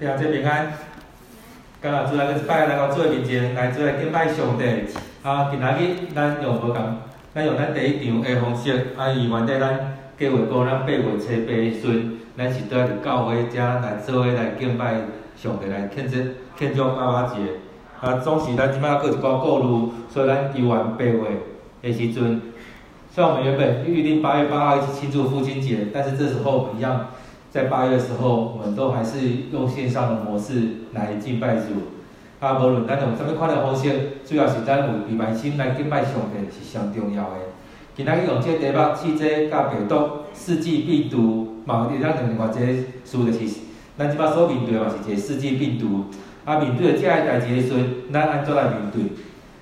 听这平安，今日主来个拜来到主的面前，来主来敬拜上帝。啊，今仔日咱用无共，咱用咱第一场的方式，啊，以原底咱计划过，咱八月初八旬，咱是在伫教会遮来做伙来敬拜上帝，来庆祝庆祝妈妈节。啊，总是咱即摆阁一个过路，所以咱犹原八月的时阵，虽然我们原本预定八月八号一起庆祝父亲节，但是这时候一样。在八月的时候，我们都还是用线上的模式来敬拜主。啊，无论咱用什么款的方式，主要是咱有礼拜心来敬拜上帝是上重要的。今仔日用这个题目，试这甲病毒、世纪病毒，嘛有咱另外一个书就是，咱即摆所面对的嘛是一个世纪病毒。啊，面对着这个代志的时阵，咱安怎来面对？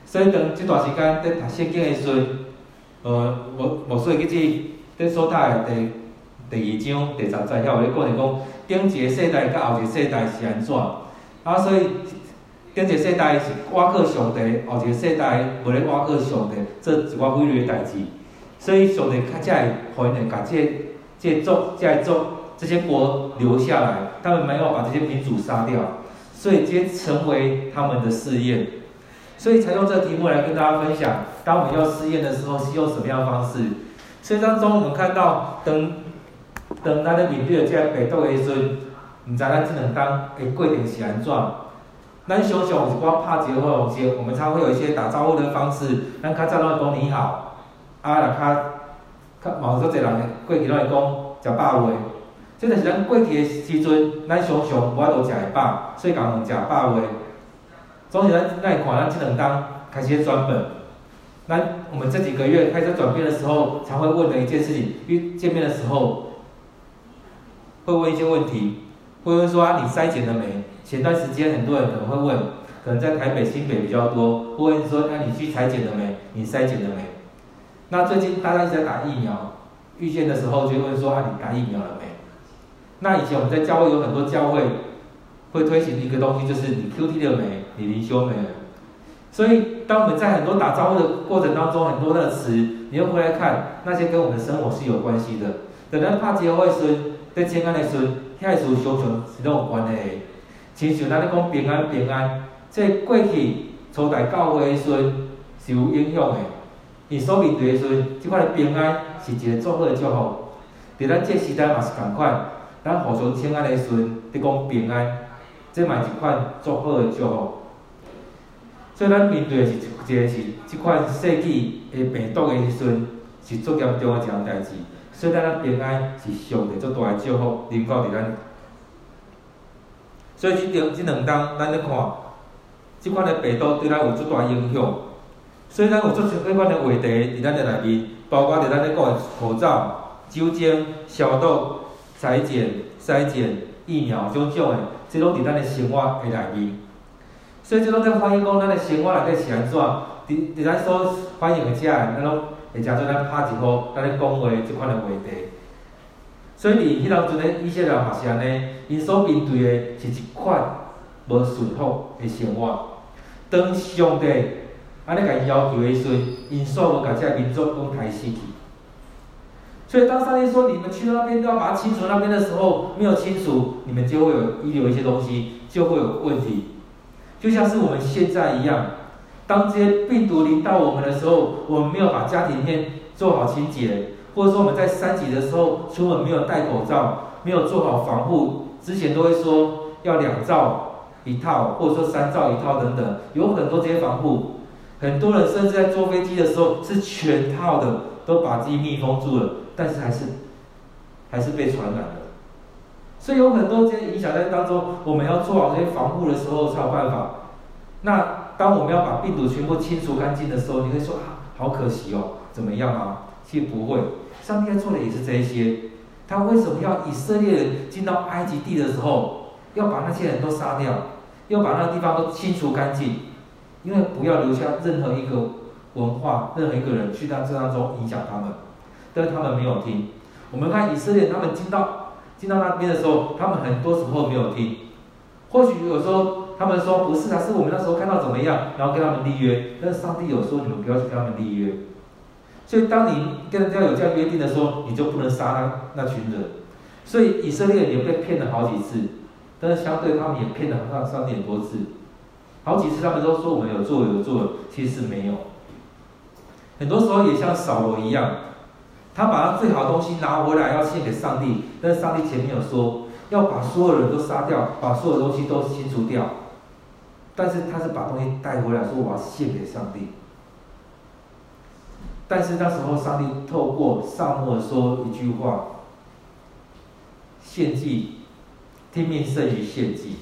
所以当这段时间在读圣经的时阵，呃，我我所以去这在所读的。第二章第十节，遐有咧讲是讲，顶一个世代甲后一个世代是安怎？啊，所以顶一个世代是挖靠上帝，后一个世代无咧挖靠上帝，做一寡毁灭的代志。所以上帝较才会互因甲这这族、这族这些国留下来，他们没有把这些民族杀掉，所以这成为他们的试验。所以才用这个题目来跟大家分享，当我们要试验的时候，是用什么样的方式？所以当中我们看到等。当咱咧面对着这个病毒的时阵，毋知咱即两当的过程是安怎？咱想想有一寡拍招呼方式，我们才会有一些打招呼的方式。咱较早拢会讲你好，啊，若较较嘛有足侪人过去拢会讲食饱未？即个是咱过去的时阵，咱想想无法度食会饱，所以讲问食饱未？总是咱咱会看咱即两当开始转变。咱我们这几个月开始转变的时候，才会问的一件事情，遇见面的时候。会问一些问题，会问说啊，你筛检了没？前段时间很多人可能会问，可能在台北、新北比较多，会问说，那、你去采检了没？你筛检了没？那最近大家一直在打疫苗，遇见的时候就会说啊，你打疫苗了没？那以前我们在教会有很多教会会推行一个东西，就是你 QT 了没？你灵修没？所以当我们在很多打招呼的过程当中，很多的词，你又回来看那些跟我们的生活是有关系的，等到怕结会时阵。在平安的时阵，遐个事相像是拢有关系的。亲像咱咧讲平安平安，这过去初代教会的时阵是有影响的。伊所面对的时阵，即款的平安是一个祝贺的祝福。伫咱这时代嘛是共款，咱互相请安的时阵，伫讲平安，这嘛是一款祝贺的祝福。所以咱面对的是一个是即款世纪的病毒的时阵，是足严重的一项代志。所以咱平安是上帝最大的祝福，临到伫咱。所以即两即两当，咱咧看，即款的病毒对咱有足大影响。所以咱有足多款的话题伫咱的内面，包括伫咱咧讲的口罩、酒精、消毒、裁剪、筛检、疫苗种种的，即拢伫咱的生活的内面。所以即拢在反映讲咱的生活内底是安怎？伫伫咱所反映的遮，咱拢。会诚做咱拍一号，咱讲话即款的话题，所以伫迄当阵咧，以色列人嘛是安尼，因所面对的是一款无顺服的生活。当上帝安尼甲因要求的时，因煞无甲遮民族拢抬死去。所以当上帝说你们去那边都要把它清除那边的时候，没有清除，你们就会有遗留一些东西，就会有问题。就像是我们现在一样。当这些病毒临到我们的时候，我们没有把家庭里面做好清洁，或者说我们在三级的时候出门没有戴口罩，没有做好防护，之前都会说要两罩一套，或者说三罩一套等等，有很多这些防护。很多人甚至在坐飞机的时候是全套的，都把自己密封住了，但是还是还是被传染了。所以有很多这些影响在当中，我们要做好这些防护的时候才有办法。那。当我们要把病毒全部清除干净的时候，你会说啊，好可惜哦，怎么样啊？其实不会，上帝在做的也是这一些。他为什么要以色列人进到埃及地的时候，要把那些人都杀掉，要把那个地方都清除干净？因为不要留下任何一个文化、任何一个人去到这当中影响他们。但是他们没有听。我们看以色列，他们进到进到那边的时候，他们很多时候没有听。或许有时候。他们说不是啊，是我们那时候看到怎么样，然后跟他们立约。但是上帝有说你们不要去跟他们立约。所以当你跟人家有这样约定的时候，你就不能杀那那群人。所以以色列也被骗了好几次。但是相对他们也骗了上上帝很多次，好几次他们都说我们有做有做，其实没有。很多时候也像扫罗一样，他把他最好的东西拿回来要献给上帝，但是上帝前面有说要把所有人都杀掉，把所有东西都清除掉，但是他是把东西带回来，说我要献给上帝。但是那时候上帝透过撒母耳说一句话：献祭，听命胜于献祭，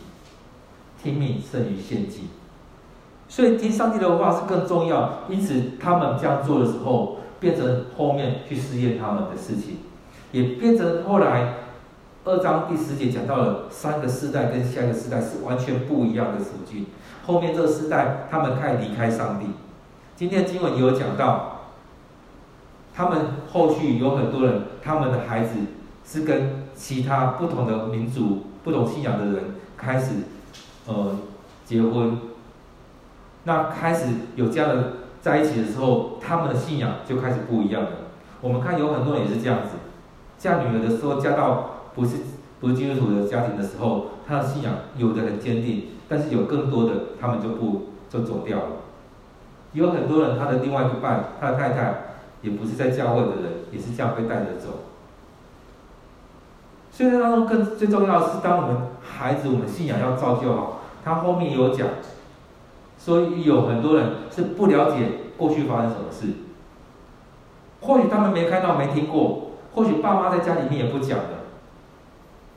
听命胜于献祭。所以听上帝的话是更重要，因此他们这样做的时候，变成后面去试验他们的事情，也变成后来二章第十节讲到了三个世代跟下一个世代是完全不一样的处境。后面这个世代他们开始离开上帝。今天经文也有讲到，他们后续有很多人，他们的孩子是跟其他不同的民族、不同信仰的人开始呃结婚。那开始有这样的在一起的时候，他们的信仰就开始不一样了。我们看有很多人也是这样子，嫁女儿的时候嫁到不是不基督徒的家庭的时候，他的信仰有的很坚定，但是有更多的他们就不就走掉了。有很多人他的另外一半，他的太太也不是在教会的人，也是这样被带着走。所以当中更最重要的是，当我们孩子我们信仰要造就好，他后面有讲。所以有很多人是不了解过去发生什么事，或许他们没看到、没听过，或许爸妈在家里面也不讲的。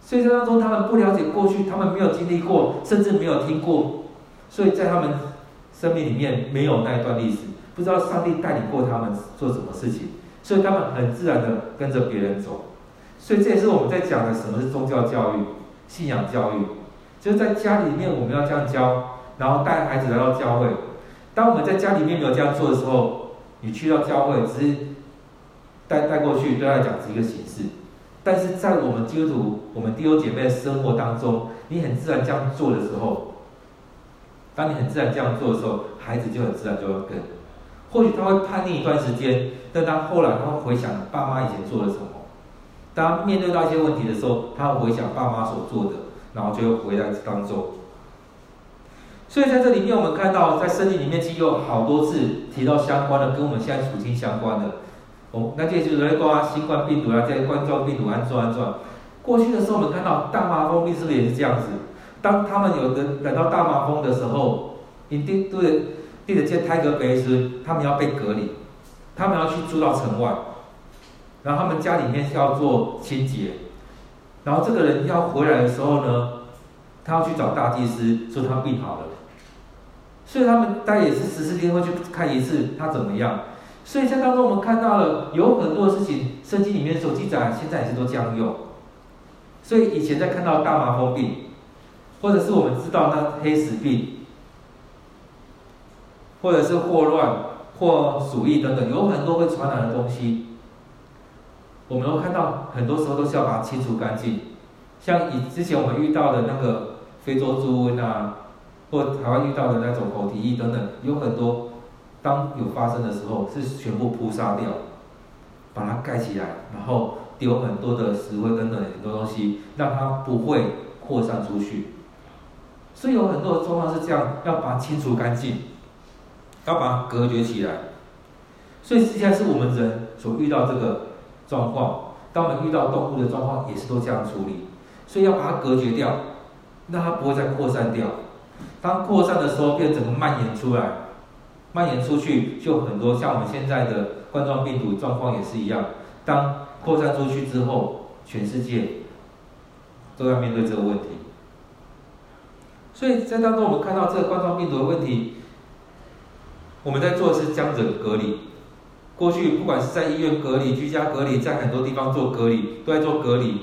所以在当中，他们不了解过去，他们没有经历过，甚至没有听过，所以在他们生命里面没有那一段历史，不知道上帝带领过他们做什么事情，所以他们很自然的跟着别人走。所以这也是我们在讲的什么是宗教教育、信仰教育，就是在家里面我们要这样教。然后带孩子来到教会。当我们在家里面没有这样做的时候，你去到教会只是带带过去，对他来讲是一个形式。但是在我们基督徒、我们弟兄姐妹的生活当中，你很自然这样做的时候，当你很自然这样做的时候，孩子就很自然就会跟。或许他会叛逆一段时间，但当后来他会回想爸妈以前做了什么。当面对到一些问题的时候，他会回想爸妈所做的，然后就会回来当中。所以在这里面，我们看到在圣经里面其实有好多次提到相关的，跟我们现在处境相关的。哦，那这就是来讲新冠病毒啊，这冠状病毒安怎安怎。过去的时候，我们看到大麻风病是不是也是这样子？当他们有的来到大麻风的时候，一定对对着这泰格背时，他们要被隔离，他们要去住到城外，然后他们家里面是要做清洁，然后这个人要回来的时候呢，他要去找大祭司说他病好了。所以他们大概也是十四天会去看一次他怎么样。所以在当中我们看到了有很多事情，圣经里面所记载，现在也是都这样用。所以以前在看到大麻风病，或者是我们知道那黑死病，或者是霍乱或鼠疫等等，有很多会传染的东西，我们都看到很多时候都是要把它清除干净。像以之前我们遇到的那个非洲猪瘟啊。或台湾遇到的那种口蹄疫等等，有很多，当有发生的时候，是全部扑杀掉，把它盖起来，然后丢很多的石灰等等很多东西，让它不会扩散出去。所以有很多的状况是这样，要把它清除干净，要把它隔绝起来。所以现在是我们人所遇到这个状况，当我们遇到动物的状况，也是都这样处理。所以要把它隔绝掉，让它不会再扩散掉。当扩散的时候，变整个蔓延出来，蔓延出去就很多。像我们现在的冠状病毒状况也是一样。当扩散出去之后，全世界都要面对这个问题。所以在当中，我们看到这个冠状病毒的问题，我们在做的是将人隔离。过去不管是在医院隔离、居家隔离，在很多地方做隔离，都在做隔离。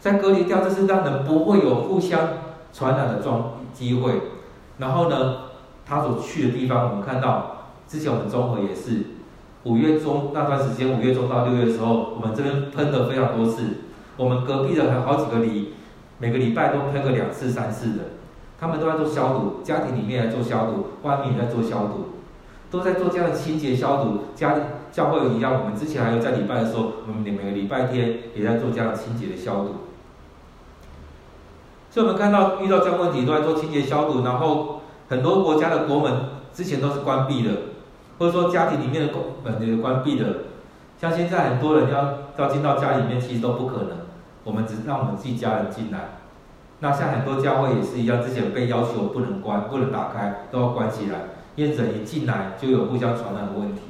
在隔离掉，这是让人不会有互相传染的状机会。然后呢，他所去的地方，我们看到之前我们综合也是五月中那段时间，五月中到六月的时候，我们这边喷了非常多次。我们隔壁的还好几个里，每个礼拜都喷个两次三次的，他们都在做消毒，家庭里面在做消毒，外面也在做消毒，都在做这样的清洁消毒。家教会一样，我们之前还有在礼拜的时候，我们每个礼拜天也在做这样清洁的消毒。所以我们看到遇到这样问题都在做清洁消毒，然后很多国家的国门之前都是关闭的，或者说家庭里面的公门也是关闭的。像现在很多人要要进到家里面，其实都不可能，我们只让我们自己家人进来。那像很多教会也是一样，之前被要求不能关、不能打开，都要关起来，因为人一进来就有互相传染的问题。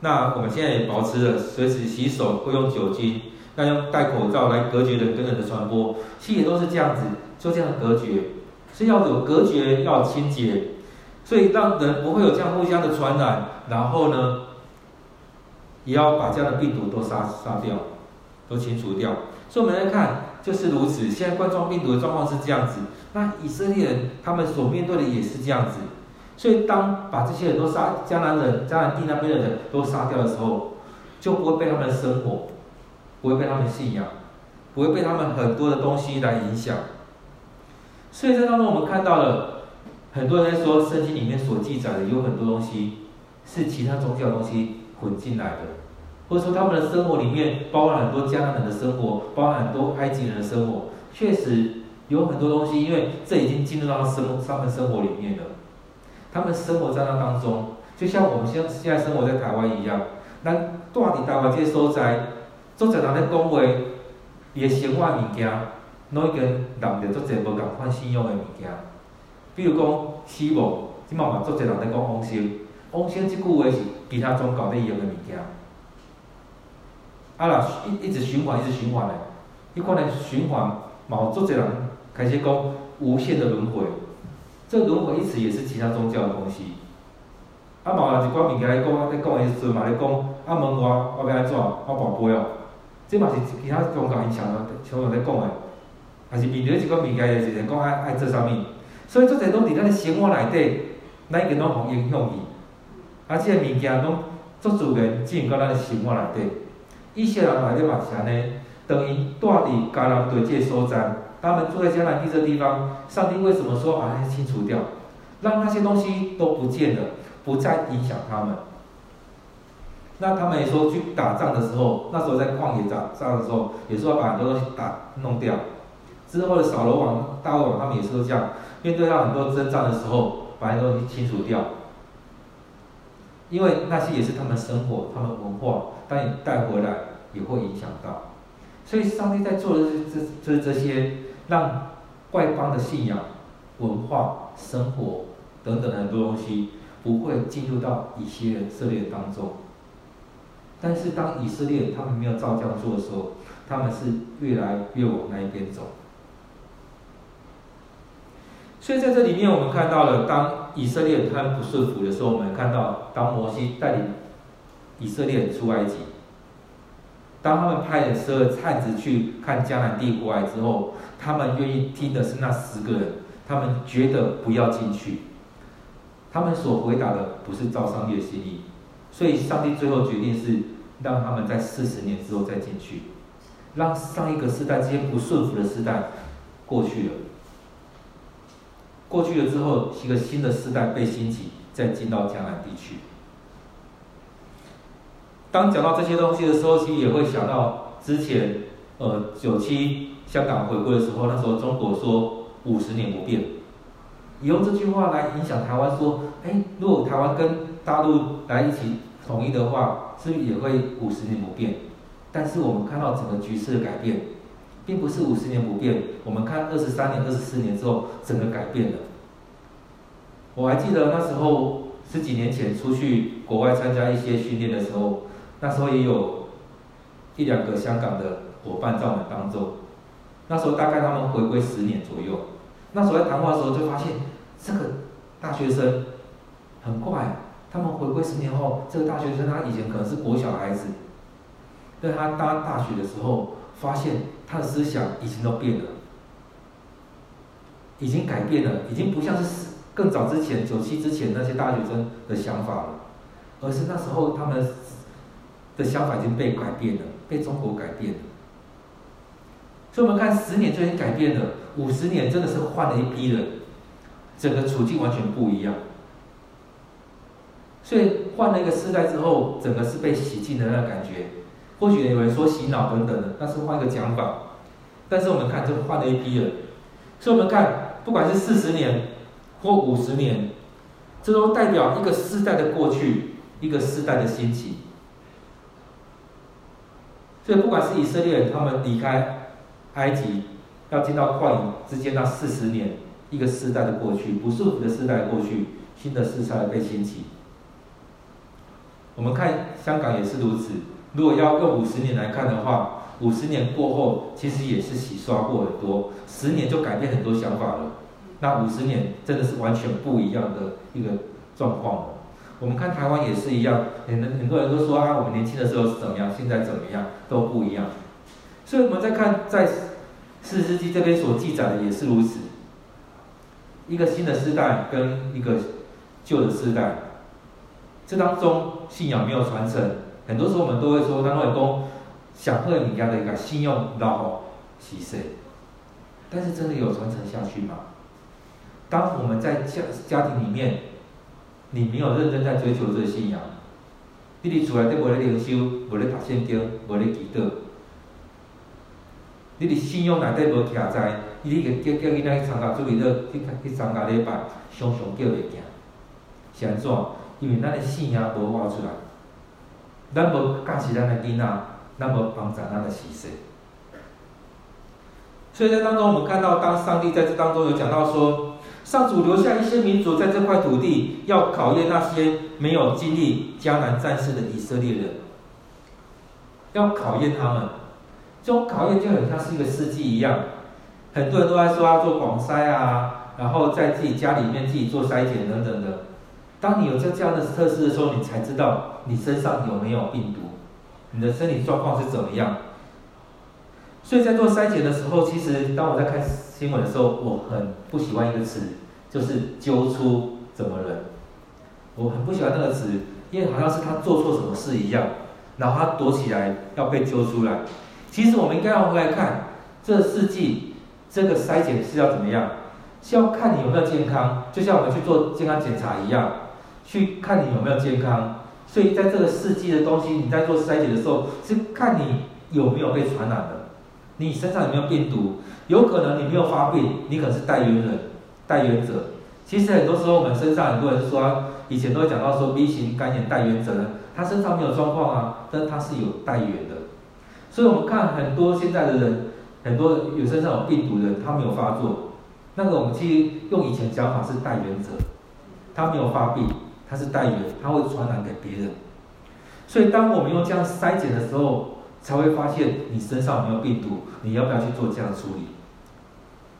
那我们现在也保持了随时洗手，会用酒精。那用戴口罩来隔绝人跟人的传播，其实也都是这样子，就这样隔绝，所以要有隔绝，要有清洁，所以让人不会有这样互相的传染。然后呢，也要把这样的病毒都杀杀掉，都清除掉。所以我们来看，就是如此。现在冠状病毒的状况是这样子，那以色列人他们所面对的也是这样子。所以当把这些人都杀，迦南人、迦南地那边的人都杀掉的时候，就不会被他们的生活。不会被他们信仰，不会被他们很多的东西来影响。所以在当中，我们看到了很多人在说，圣经里面所记载的有很多东西是其他宗教东西混进来的，或者说他们的生活里面包含很多迦南人的生活，包含很多埃及人的生活，确实有很多东西，因为这已经进入到生他们生活里面了。他们生活在那当中，就像我们现现在生活在台湾一样，那大地台湾这些所在。做侪人咧讲话，伊个生活物，拢已经染着足侪无共款信仰的物件。比如讲死亡，即嘛嘛足侪人咧讲往生，往生即句话是其他宗教咧用的物件。啊啦，一一直循环，一直循环的，伊可能循环，嘛有足侪人开始讲无限的轮回。这轮回一词也是其他宗教的东西。啊嘛有一寡物件咧讲，咧讲的时阵嘛咧讲，啊问我，我要安怎，我跋杯哦。这嘛是其他宗教因常常常常在讲的，还是面对一个物件的时阵讲爱爱做啥物，所以做侪拢伫咱的生活内底，咱已经拢互影响去，啊，这个物件拢足自然进入到咱的生活内底。以色列人内底嘛是安尼，等于住伫迦南地这个所在，他们住在迦南地这个地方，上帝为什么说把它清除掉，让那些东西都不见了，不再影响他们？那他们也说去打仗的时候，那时候在旷野打仗的时候，也说要把很多东西打弄掉。之后的扫罗王、大卫王，他们也是都这样，面对到很多征战的时候，把很多东西清除掉。因为那些也是他们生活、他们文化，当你带回来也会影响到。所以上帝在做的这这、就是这些，让外邦的信仰、文化、生活等等的很多东西，不会进入到以色列当中。但是当以色列他们没有照这样做的时候，他们是越来越往那一边走。所以在这里面，我们看到了，当以色列他们不顺服的时候，我们看到当摩西带领以色列出埃及，当他们派了十二探子去看迦南地过来之后，他们愿意听的是那十个人，他们觉得不要进去，他们所回答的不是照上帝的心意。所以，上帝最后决定是让他们在四十年之后再进去，让上一个世代这些不顺服的世代过去了。过去了之后，一个新的世代被兴起，再进到迦南地区。当讲到这些东西的时候，其实也会想到之前，呃，九七香港回归的时候，那时候中国说五十年不变，也用这句话来影响台湾，说，哎，如果台湾跟大陆来一起统一的话，是不是也会五十年不变？但是我们看到整个局势的改变，并不是五十年不变。我们看二十三年、二十四年之后，整个改变了。我还记得那时候十几年前出去国外参加一些训练的时候，那时候也有一两个香港的伙伴在我们当中。那时候大概他们回归十年左右，那时候在谈话的时候就发现，这个大学生很怪。他们回归十年后，这个大学生他以前可能是国小孩子，但他当大学的时候，发现他的思想已经都变了，已经改变了，已经不像是更早之前九七之前那些大学生的想法了，而是那时候他们的想法已经被改变了，被中国改变了。所以我们看十年就已经改变了，五十年真的是换了一批人，整个处境完全不一样。所以换了一个世代之后，整个是被洗净的那个感觉。或许有人说洗脑等等的，那是换一个讲法。但是我们看，就换了一批人。所以我们看，不管是四十年或五十年，这都代表一个世代的过去，一个世代的兴起。所以，不管是以色列人他们离开埃及，要进到旷野之间那四十年，一个世代的过去，不是我们的世代的过去，新的世代被兴起。我们看香港也是如此。如果要用五十年来看的话，五十年过后，其实也是洗刷过很多，十年就改变很多想法了。那五十年真的是完全不一样的一个状况了。我们看台湾也是一样，很很多人都说啊，我们年轻的时候是怎么样，现在怎么样都不一样。所以我们在看在士师记这边所记载的也是如此，一个新的时代跟一个旧的时代，这当中信仰没有传承。很多时候我们都会说，当外公想和你家的一个信用老好稀碎，但是真的有传承下去吗？当我们在家家庭里面，你没有认真在追求这个信仰，你伫厝内底无咧灵修，无咧读圣经，无咧祈祷，你伫信用内底无徛在，你个叫叫囡仔去参加主日，去去参加礼拜，常常叫袂行，是安怎？因为咱的信仰无活出来。咱无教识咱的囡仔，咱无帮助咱的时势。所以在当中，我们看到，当上帝在这当中有讲到说，上主留下一些民族在这块土地，要考验那些没有经历迦南战事的以色列人，要考验他们。这种考验就很像是一个试剂一样，很多人都在说要做广筛啊，然后在自己家里面自己做筛检等等的。当你有这这样的测试的时候，你才知道你身上有没有病毒，你的身体状况是怎么样。所以在做筛检的时候，其实当我在看新闻的时候，我很不喜欢一个词，就是揪出怎么人。我很不喜欢那个词，因为好像是他做错什么事一样，然后他躲起来要被揪出来。其实我们应该要回来看，这世纪这个筛检是要怎么样？是要看你有没有健康，就像我们去做健康检查一样。去看你有没有健康，所以在这个世纪的东西，你在做筛检的时候，是看你有没有被传染的，你身上有没有病毒，有可能你没有发病，你可能是带源人、带源者。其实很多时候我们身上很多人说，以前都会讲到说 B 型肝炎带原者呢，他身上没有状况啊，但他是有带源的。所以我们看很多现在的人，很多有身上有病毒的人，他没有发作，那个我们其实用以前讲法是带原者，他没有发病。它是带原，它会传染给别人，所以当我们用这样筛检的时候，才会发现你身上有没有病毒，你要不要去做这样的处理？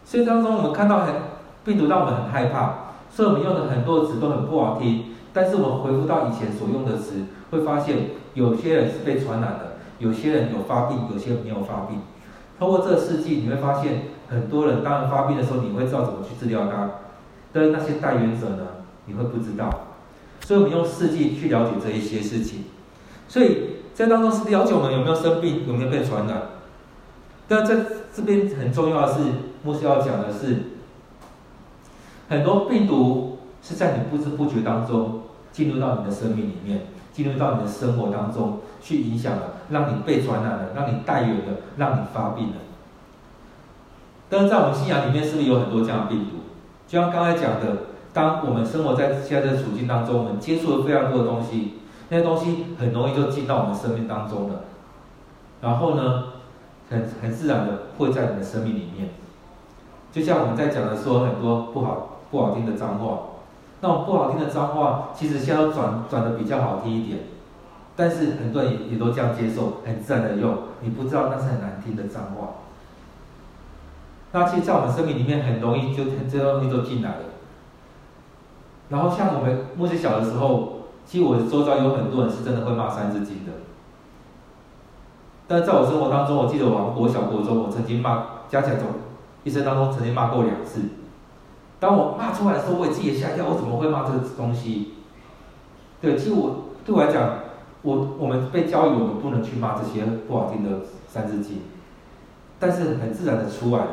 所以当中我们看到很病毒让我们很害怕，所以我们用的很多词都很不好听。但是我们回复到以前所用的词，会发现有些人是被传染的，有些人有发病，有些人没有发病。通过这个试剂，你会发现很多人当然发病的时候，你会知道怎么去治疗它，但是那些带原者呢，你会不知道。所以，我们用试剂去了解这一些事情。所以在当中是了解我们有没有生病，有没有被传染。但在这边很重要的是，牧师要讲的是，很多病毒是在你不知不觉当中进入到你的生命里面，进入到你的生活当中去影响了，让你被传染了，让你带有了，让你发病了。但是在我们信仰里面，是不是有很多这样的病毒？就像刚才讲的。当我们生活在现在的处境当中，我们接触了非常多的东西，那些东西很容易就进到我们生命当中了。然后呢，很很自然的会在你的生命里面。就像我们在讲的说很多不好不好听的脏话，那种不好听的脏话，其实现在都转转的比较好听一点，但是很多人也也都这样接受，很自然的用，你不知道那是很难听的脏话。那其实，在我们生命里面，很容易就这些东西都进来了。然后像我们目前小的时候，其实我周遭有很多人是真的会骂三字经的。但在我生活当中，我记得我国小、国中，我曾经骂，加起来总一生当中曾经骂过两次。当我骂出来的时候，我也自己也吓一跳，我怎么会骂这个东西？对，其实我对我来讲，我我们被教育我们不能去骂这些不好听的三字经，但是很自然的出来了。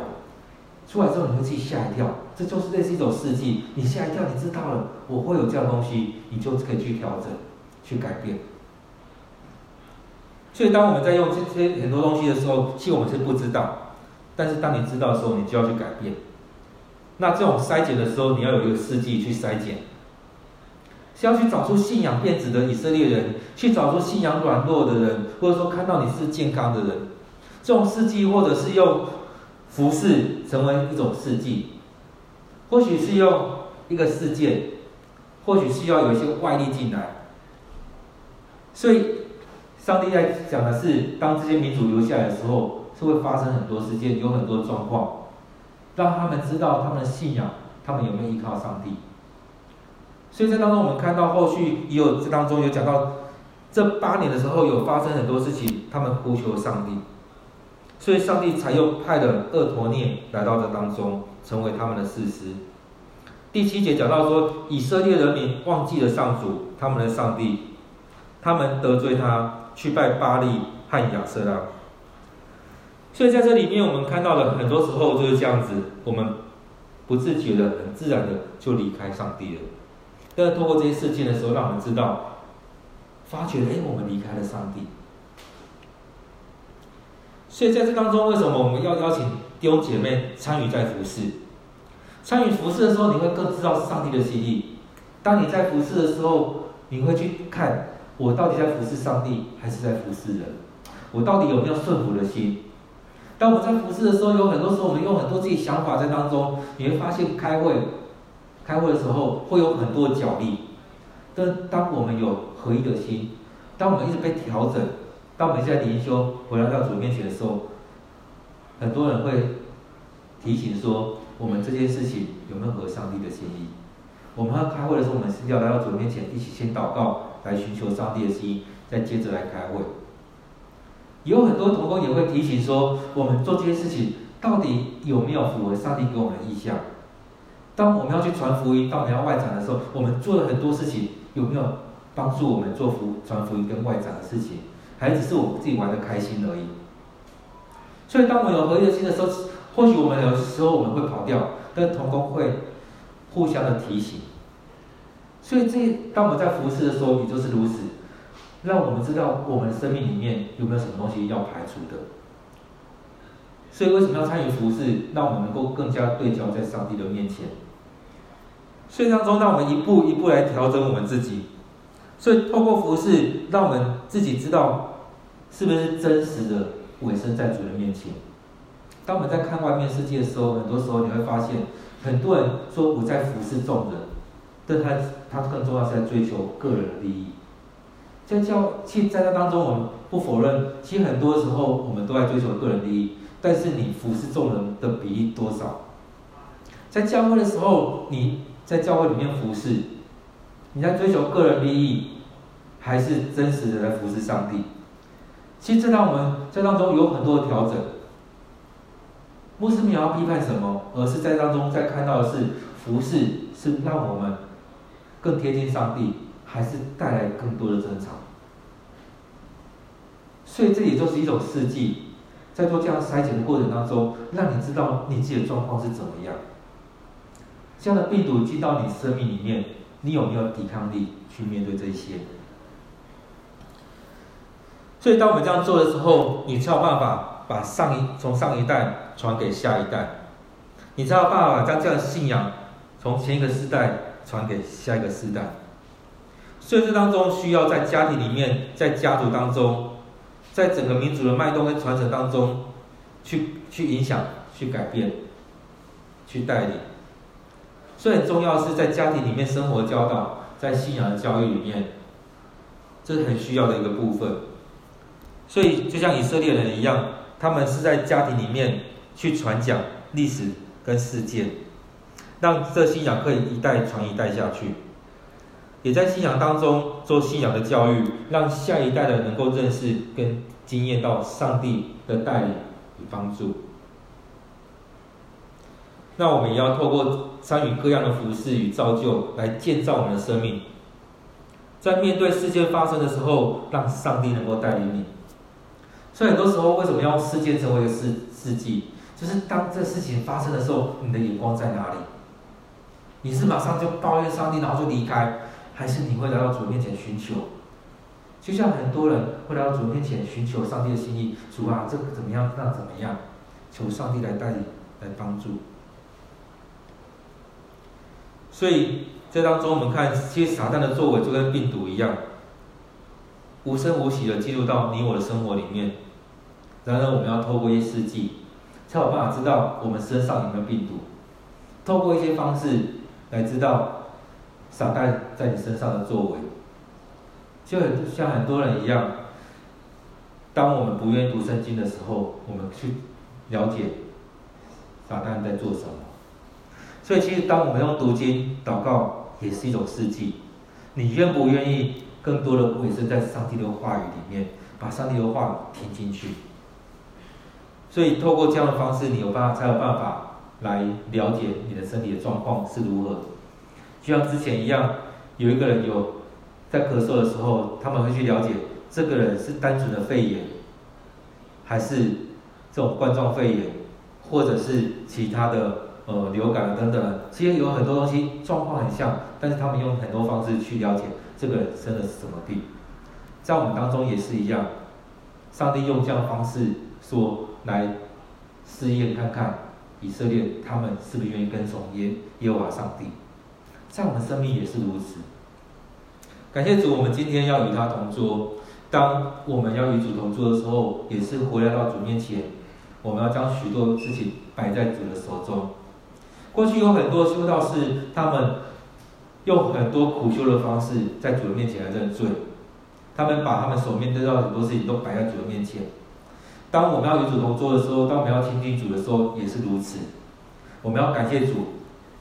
出来之后，你会自己吓一跳，这就是类似一种试剂。你吓一跳，你知道了，我会有这样东西，你就可以去调整，去改变。所以，当我们在用这些很多东西的时候，其实我们是不知道。但是当你知道的时候，你就要去改变。那这种筛检的时候，你要有一个试剂去筛检，是要去找出信仰变质的以色列人，去找出信仰软弱的人，或者说看到你是健康的人。这种试剂，或者是用服侍成为一种试剂，或许是用一个事件，或许需要有一些外力进来。所以，上帝在讲的是，当这些民族留下来的时候，是会发生很多事件，有很多状况。让他们知道他们的信仰，他们有没有依靠上帝。所以在当中，我们看到后续也有这当中有讲到，这八年的时候有发生很多事情，他们呼求上帝，所以上帝才又派了厄陀聂来到这当中，成为他们的事实。第七节讲到说，以色列人民忘记了上主，他们的上帝，他们得罪他，去拜巴力和亚舍拉。所以在这里面，我们看到了很多时候就是这样子，我们不自觉的、很自然的就离开上帝了。但是通过这些事件的时候，让我们知道，发觉哎，我们离开了上帝。所以在这当中，为什么我们要邀请弟兄姐妹参与在服侍？参与服侍的时候，你会更知道上帝的心意。当你在服侍的时候，你会去看我到底在服侍上帝，还是在服侍人？我到底有没有顺服的心？当我们在服侍的时候，有很多时候我们用很多自己想法在当中，你会发现开会，开会的时候会有很多角力。但当我们有合一的心，当我们一直被调整，当我们现在灵修回来到主面前的时候，很多人会提醒说，我们这件事情有没有合上帝的心意？我们要开会的时候，我们是要来到主面前一起先祷告，来寻求上帝的心意，再接着来开会。有很多同工也会提醒说，我们做这些事情到底有没有符合上帝给我们的意向？当我们要去传福音，到我们要外展的时候，我们做了很多事情，有没有帮助我们做福传福音跟外展的事情？还只是我们自己玩的开心而已？所以，当我们有合一的心的时候，或许我们有时候我们会跑掉，但同工会互相的提醒。所以，这当我们在服侍的时候，也就是如此。让我们知道我们生命里面有没有什么东西要排除的。所以为什么要参与服侍？让我们能够更加对焦在上帝的面前。所以当中，让我们一步一步来调整我们自己。所以透过服侍，让我们自己知道是不是真实的委身在主人面前。当我们在看外面世界的时候，很多时候你会发现，很多人说我在服侍众人，但他他更重要是在追求个人的利益。在教，其实在那当中，我们不否认，其实很多时候我们都在追求个人利益。但是你服侍众人的比例多少？在教会的时候，你在教会里面服侍，你在追求个人利益，还是真实的来服侍上帝？其实这让我们在当中有很多的调整。牧师没有要批判什么，而是在当中在看到的是服侍是让我们更贴近上帝。还是带来更多的争吵，所以这也就是一种试剂，在做这样筛检的过程当中，让你知道你自己的状况是怎么样。这样的病毒进到你生命里面，你有没有抵抗力去面对这些？所以当我们这样做的时候，你才有办法把上一从上一代传给下一代，你才有办法将这样的信仰从前一个世代传给下一个世代。所以这当中需要在家庭里面，在家族当中，在整个民族的脉动跟传承当中，去去影响、去改变、去带领。所以很重要是在家庭里面生活教导，在信仰的教育里面，这是很需要的一个部分。所以就像以色列人一样，他们是在家庭里面去传讲历史跟事件，让这信仰可以一代传一代下去。也在信仰当中做信仰的教育，让下一代的能够认识跟经验到上帝的带领与帮助。那我们也要透过参与各样的服事与造就，来建造我们的生命。在面对事件发生的时候，让上帝能够带领你。所以很多时候，为什么要事件成为一个事事迹？就是当这事情发生的时候，你的眼光在哪里？你是马上就抱怨上帝，然后就离开？还是你会来到主面前寻求，就像很多人会来到主面前寻求上帝的心意。主啊，这个怎么样？那怎么样？求上帝来带领、来帮助。所以这当中，我们看，其实撒旦的作为就跟病毒一样，无声无息的进入到你我的生活里面。当然，我们要透过一些试剂，才有办法知道我们身上有没有病毒。透过一些方式来知道撒旦在你身上的作为，就很像很多人一样。当我们不愿意读圣经的时候，我们去了解撒旦在做什么。所以，其实当我们用读经、祷告，也是一种试剂。你愿不愿意更多的委身在上帝的话语里面，把上帝的话听进去？所以，透过这样的方式，你有办法才有办法来了解你的身体的状况是如何。就像之前一样，有一个人有在咳嗽的时候，他们会去了解。这个人是单纯的肺炎，还是这种冠状肺炎，或者是其他的呃流感等等？其实有很多东西状况很像，但是他们用很多方式去了解这个人生的是什么病。在我们当中也是一样，上帝用这样的方式说来试验看看以色列他们是不是愿意跟从耶耶和华上帝。在我们生命也是如此。感谢主，我们今天要与他同桌。当我们要与主同桌的时候，也是回来到主面前，我们要将许多事情摆在主的手中。过去有很多修道士，他们用很多苦修的方式在主的面前来认罪，他们把他们所面对到很多事情都摆在主的面前。当我们要与主同桌的时候，当我们要亲近主的时候，也是如此。我们要感谢主，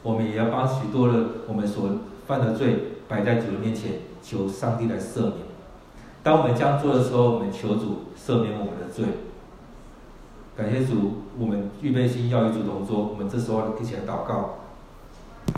我们也要把许多的我们所犯的罪摆在主的面前，求上帝来赦免。当我们这样做的时候，我们求主赦免我们的罪。感谢主，我们预备心要与主同桌。我们这时候一起来祷告。